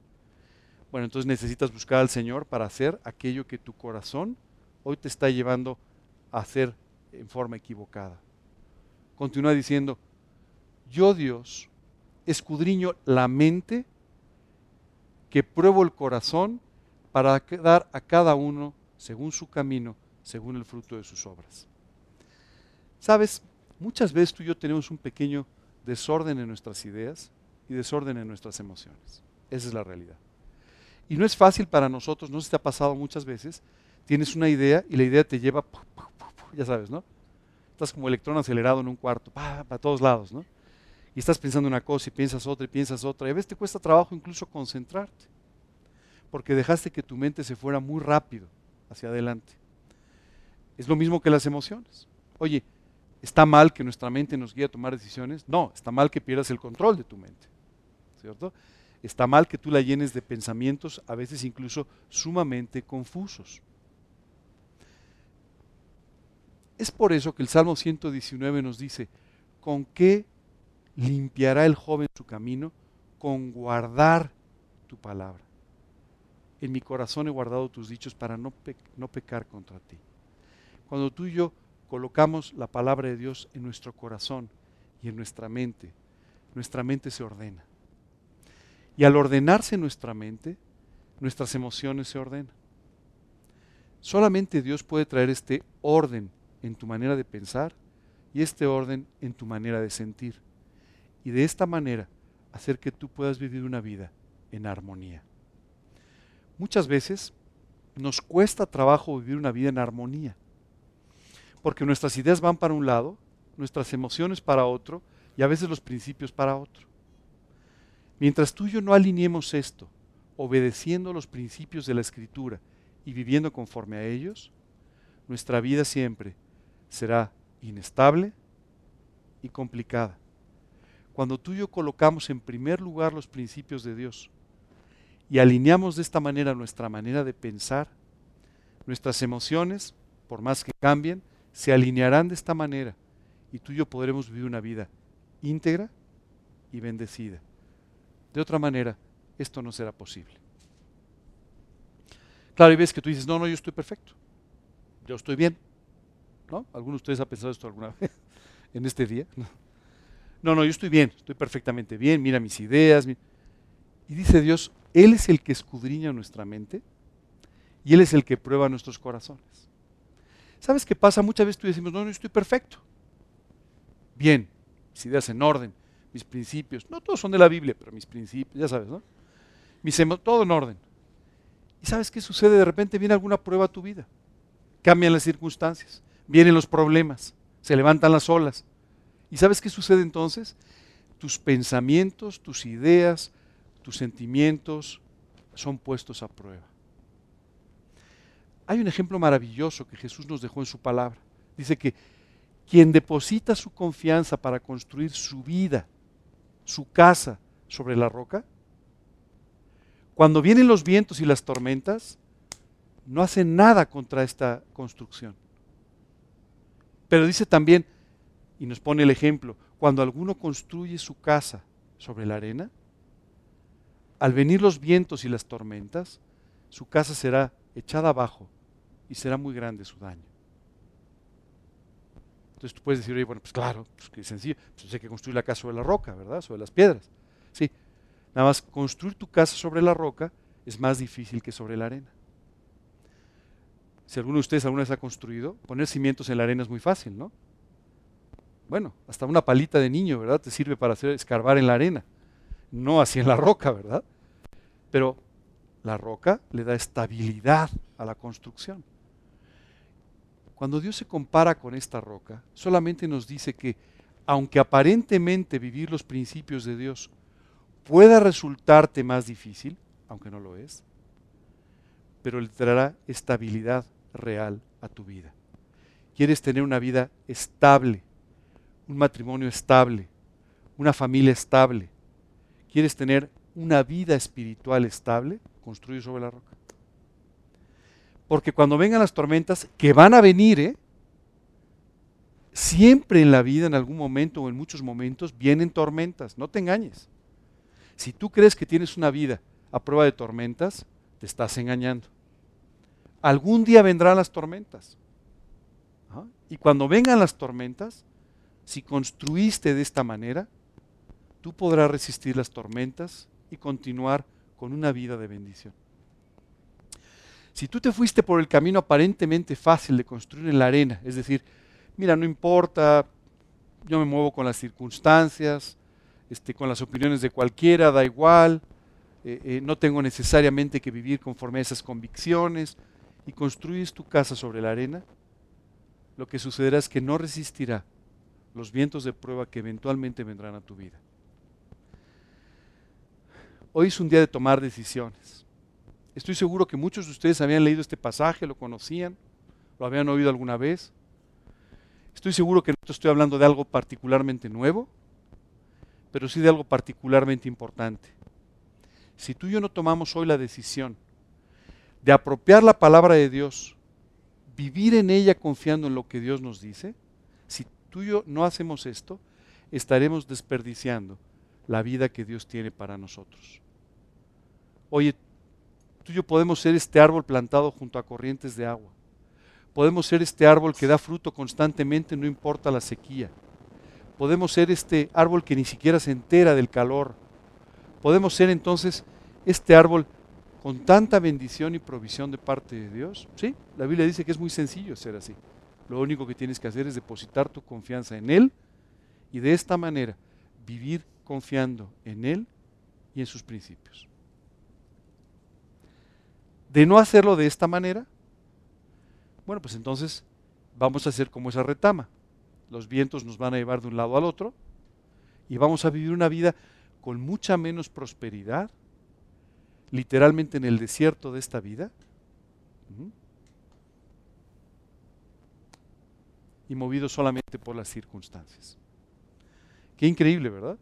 Speaker 1: Bueno, entonces necesitas buscar al Señor para hacer aquello que tu corazón hoy te está llevando a hacer en forma equivocada. Continúa diciendo, yo Dios escudriño la mente, que pruebo el corazón para dar a cada uno según su camino, según el fruto de sus obras. Sabes, muchas veces tú y yo tenemos un pequeño desorden en nuestras ideas y desorden en nuestras emociones. Esa es la realidad. Y no es fácil para nosotros, no se ha pasado muchas veces, tienes una idea y la idea te lleva, ya sabes, ¿no? Estás como electrón acelerado en un cuarto, para todos lados, ¿no? Y estás pensando una cosa y piensas otra y piensas otra. Y a veces te cuesta trabajo incluso concentrarte, porque dejaste que tu mente se fuera muy rápido hacia adelante. Es lo mismo que las emociones. Oye, ¿está mal que nuestra mente nos guíe a tomar decisiones? No, está mal que pierdas el control de tu mente, ¿cierto? Está mal que tú la llenes de pensamientos, a veces incluso sumamente confusos. Es por eso que el Salmo 119 nos dice, ¿con qué limpiará el joven su camino? Con guardar tu palabra. En mi corazón he guardado tus dichos para no, no pecar contra ti. Cuando tú y yo colocamos la palabra de Dios en nuestro corazón y en nuestra mente, nuestra mente se ordena. Y al ordenarse nuestra mente, nuestras emociones se ordenan. Solamente Dios puede traer este orden en tu manera de pensar y este orden en tu manera de sentir. Y de esta manera hacer que tú puedas vivir una vida en armonía. Muchas veces nos cuesta trabajo vivir una vida en armonía, porque nuestras ideas van para un lado, nuestras emociones para otro y a veces los principios para otro. Mientras tú y yo no alineemos esto, obedeciendo los principios de la Escritura y viviendo conforme a ellos, nuestra vida siempre será inestable y complicada. Cuando tú y yo colocamos en primer lugar los principios de Dios y alineamos de esta manera nuestra manera de pensar, nuestras emociones, por más que cambien, se alinearán de esta manera y tú y yo podremos vivir una vida íntegra y bendecida. De otra manera, esto no será posible. Claro, y ves que tú dices, no, no, yo estoy perfecto. Yo estoy bien. ¿No? ¿Alguno de ustedes ha pensado esto alguna vez (laughs) en este día? No. no, yo estoy bien, estoy perfectamente bien, mira mis ideas. Y dice Dios, Él es el que escudriña nuestra mente y Él es el que prueba nuestros corazones. ¿Sabes qué pasa? Muchas veces tú decimos, no, no, estoy perfecto. Bien, mis ideas en orden, mis principios, no todos son de la Biblia, pero mis principios, ya sabes, ¿no? Mis todo en orden. ¿Y sabes qué sucede? De repente viene alguna prueba a tu vida. Cambian las circunstancias, vienen los problemas, se levantan las olas. ¿Y sabes qué sucede entonces? Tus pensamientos, tus ideas, tus sentimientos son puestos a prueba. Hay un ejemplo maravilloso que Jesús nos dejó en su palabra. Dice que quien deposita su confianza para construir su vida su casa sobre la roca, cuando vienen los vientos y las tormentas, no hace nada contra esta construcción. Pero dice también, y nos pone el ejemplo, cuando alguno construye su casa sobre la arena, al venir los vientos y las tormentas, su casa será echada abajo y será muy grande su daño. Entonces tú puedes decir, oye, bueno, pues claro, pues qué sencillo, pues hay que construir la casa sobre la roca, ¿verdad? Sobre las piedras. Sí, nada más construir tu casa sobre la roca es más difícil que sobre la arena. Si alguno de ustedes alguna vez ha construido, poner cimientos en la arena es muy fácil, ¿no? Bueno, hasta una palita de niño, ¿verdad? Te sirve para hacer escarbar en la arena, no así en la roca, ¿verdad? Pero la roca le da estabilidad a la construcción. Cuando Dios se compara con esta roca, solamente nos dice que aunque aparentemente vivir los principios de Dios pueda resultarte más difícil, aunque no lo es, pero le traerá estabilidad real a tu vida. Quieres tener una vida estable, un matrimonio estable, una familia estable. Quieres tener una vida espiritual estable, construye sobre la roca. Porque cuando vengan las tormentas, que van a venir, ¿eh? siempre en la vida, en algún momento o en muchos momentos, vienen tormentas, no te engañes. Si tú crees que tienes una vida a prueba de tormentas, te estás engañando. Algún día vendrán las tormentas. Y cuando vengan las tormentas, si construiste de esta manera, tú podrás resistir las tormentas y continuar con una vida de bendición. Si tú te fuiste por el camino aparentemente fácil de construir en la arena, es decir, mira, no importa, yo me muevo con las circunstancias, este, con las opiniones de cualquiera, da igual, eh, eh, no tengo necesariamente que vivir conforme a esas convicciones, y construyes tu casa sobre la arena, lo que sucederá es que no resistirá los vientos de prueba que eventualmente vendrán a tu vida. Hoy es un día de tomar decisiones. Estoy seguro que muchos de ustedes habían leído este pasaje, lo conocían, lo habían oído alguna vez. Estoy seguro que no estoy hablando de algo particularmente nuevo, pero sí de algo particularmente importante. Si tú y yo no tomamos hoy la decisión de apropiar la palabra de Dios, vivir en ella confiando en lo que Dios nos dice, si tú y yo no hacemos esto, estaremos desperdiciando la vida que Dios tiene para nosotros. Oye, tú y yo podemos ser este árbol plantado junto a corrientes de agua. Podemos ser este árbol que da fruto constantemente, no importa la sequía. Podemos ser este árbol que ni siquiera se entera del calor. Podemos ser entonces este árbol con tanta bendición y provisión de parte de Dios. Sí, la Biblia dice que es muy sencillo ser así. Lo único que tienes que hacer es depositar tu confianza en Él y de esta manera vivir confiando en Él y en sus principios. De no hacerlo de esta manera, bueno, pues entonces vamos a hacer como esa retama. Los vientos nos van a llevar de un lado al otro y vamos a vivir una vida con mucha menos prosperidad, literalmente en el desierto de esta vida, y movido solamente por las circunstancias. Qué increíble, ¿verdad?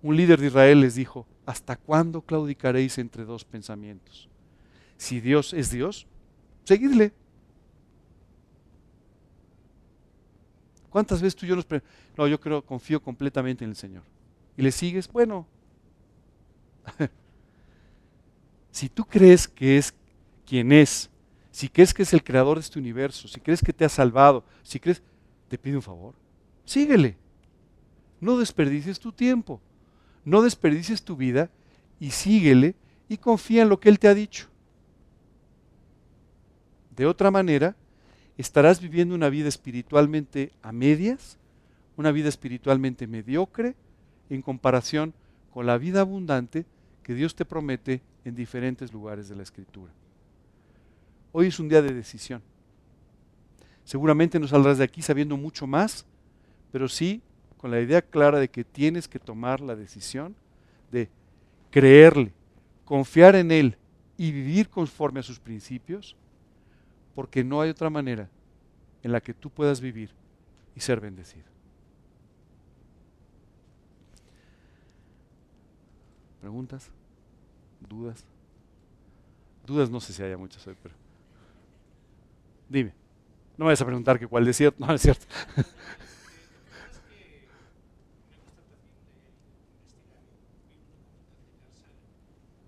Speaker 1: Un líder de Israel les dijo, ¿hasta cuándo claudicaréis entre dos pensamientos? Si Dios es Dios, seguidle. ¿Cuántas veces tú y yo nos... No, yo creo, confío completamente en el Señor. ¿Y le sigues? Bueno. (laughs) si tú crees que es quien es, si crees que es el creador de este universo, si crees que te ha salvado, si crees, te pido un favor, síguele. No desperdicies tu tiempo. No desperdicies tu vida y síguele y confía en lo que Él te ha dicho. De otra manera, estarás viviendo una vida espiritualmente a medias, una vida espiritualmente mediocre en comparación con la vida abundante que Dios te promete en diferentes lugares de la Escritura. Hoy es un día de decisión. Seguramente no saldrás de aquí sabiendo mucho más, pero sí con la idea clara de que tienes que tomar la decisión de creerle, confiar en Él y vivir conforme a sus principios, porque no hay otra manera en la que tú puedas vivir y ser bendecido. ¿Preguntas? ¿Dudas? Dudas no sé si haya muchas hoy, pero... Dime. No me vayas a preguntar que cuál desierto. No, es cierto.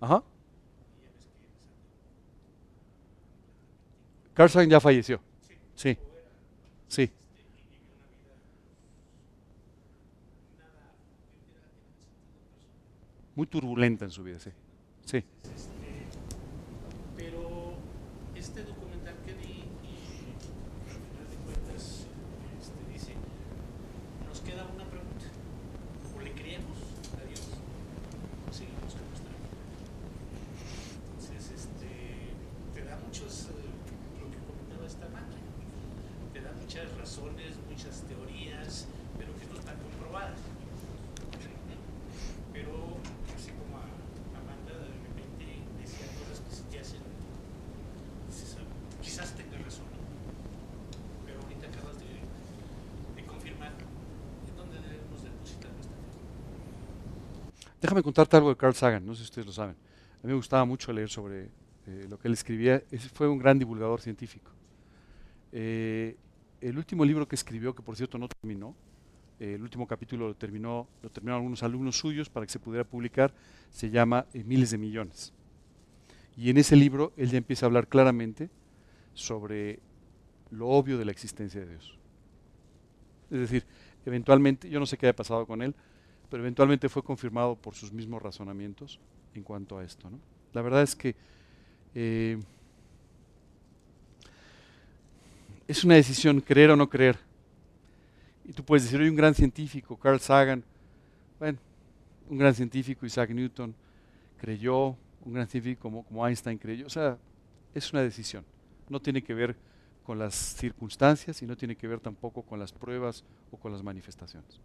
Speaker 1: Ajá. Carl ya falleció. Sí. Sí. Muy turbulenta en su vida, sí. Sí. Déjame contarte algo de Carl Sagan, no sé si ustedes lo saben. A mí me gustaba mucho leer sobre eh, lo que él escribía. Ese fue un gran divulgador científico. Eh, el último libro que escribió, que por cierto no terminó, eh, el último capítulo lo terminó, lo terminaron algunos alumnos suyos para que se pudiera publicar, se llama Miles de Millones. Y en ese libro él ya empieza a hablar claramente sobre lo obvio de la existencia de Dios. Es decir, eventualmente, yo no sé qué haya pasado con él, pero eventualmente fue confirmado por sus mismos razonamientos en cuanto a esto. La verdad es que eh, es una decisión creer o no creer. Y tú puedes decir, hoy un gran científico, Carl Sagan, bueno, un gran científico, Isaac Newton, creyó, un gran científico como, como Einstein creyó. O sea, es una decisión. No tiene que ver con las circunstancias y no tiene que ver tampoco con las pruebas o con las manifestaciones.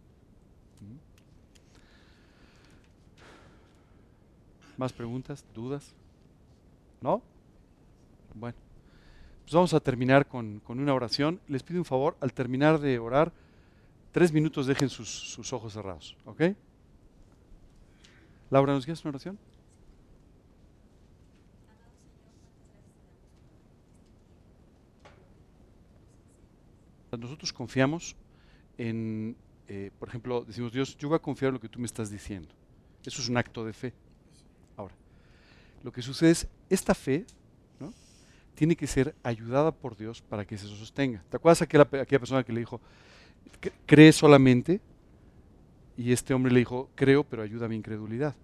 Speaker 1: ¿Más preguntas? ¿Dudas? ¿No? Bueno, pues vamos a terminar con, una oración. Les pido un favor, al terminar de orar, tres minutos dejen sus, sus ojos cerrados, ¿ok? Laura, ¿nos quieres una oración? Nosotros confiamos en, eh, por ejemplo, decimos, Dios, yo voy a confiar en lo que tú me estás diciendo. Eso es un acto de fe. Lo que sucede es, esta fe tiene que ser ayudada por Dios para que se sostenga. ¿Te acuerdas aquella, aquella persona que le dijo, cree solamente? Y este hombre le dijo, creo, pero ayuda a mi incredulidad.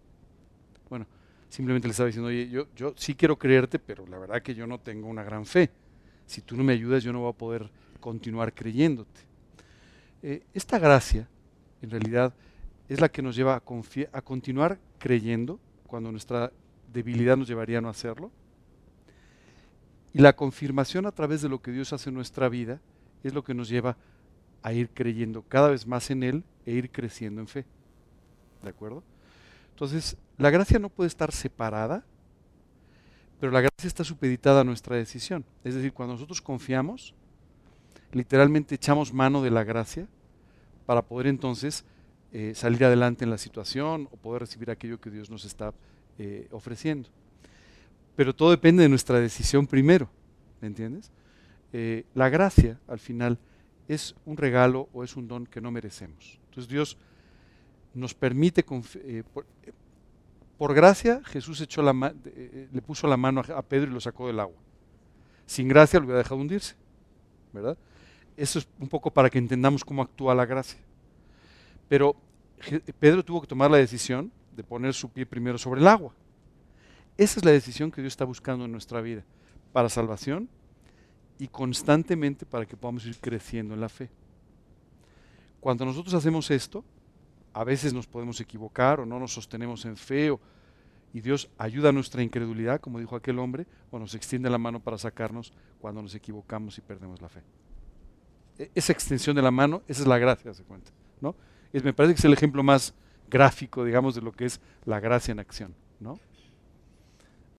Speaker 1: Bueno, simplemente le estaba diciendo, oye, yo, yo sí quiero creerte, pero la verdad que yo no tengo una gran fe. Si tú no me ayudas, yo no voy a poder continuar creyéndote. Eh, esta gracia, en realidad, es la que nos lleva a, a continuar creyendo cuando nuestra debilidad nos llevaría a no hacerlo. Y la confirmación a través de lo que Dios hace en nuestra vida es lo que nos lleva a ir creyendo cada vez más en Él e ir creciendo en fe. ¿De acuerdo? Entonces, la gracia no puede estar separada, pero la gracia está supeditada a nuestra decisión. Es decir, cuando nosotros confiamos, literalmente echamos mano de la gracia para poder entonces eh, salir adelante en la situación o poder recibir aquello que Dios nos está eh, ofreciendo. Pero todo depende de nuestra decisión primero, ¿me entiendes? Eh, la gracia, al final, es un regalo o es un don que no merecemos. Entonces Dios nos permite, por, por, gracia, Jesús echó la le puso la mano a Pedro y lo sacó del agua. Sin gracia lo hubiera dejado hundirse, ¿verdad? Eso es un poco para que entendamos cómo actúa la gracia. Pero Pedro tuvo que tomar la decisión de poner su pie primero sobre el agua. Esa es la decisión que Dios está buscando en nuestra vida, para salvación y constantemente para que podamos ir creciendo en la fe. Cuando nosotros hacemos esto, a veces nos podemos equivocar o no nos sostenemos en fe y Dios ayuda a nuestra incredulidad, como dijo aquel hombre, o nos extiende la mano para sacarnos cuando nos equivocamos y perdemos la fe. E-, esa extensión de la mano, esa es la gracia, se cuenta. ¿no? me parece que es el ejemplo más gráfico, digamos, de lo que es la gracia en acción, ¿no?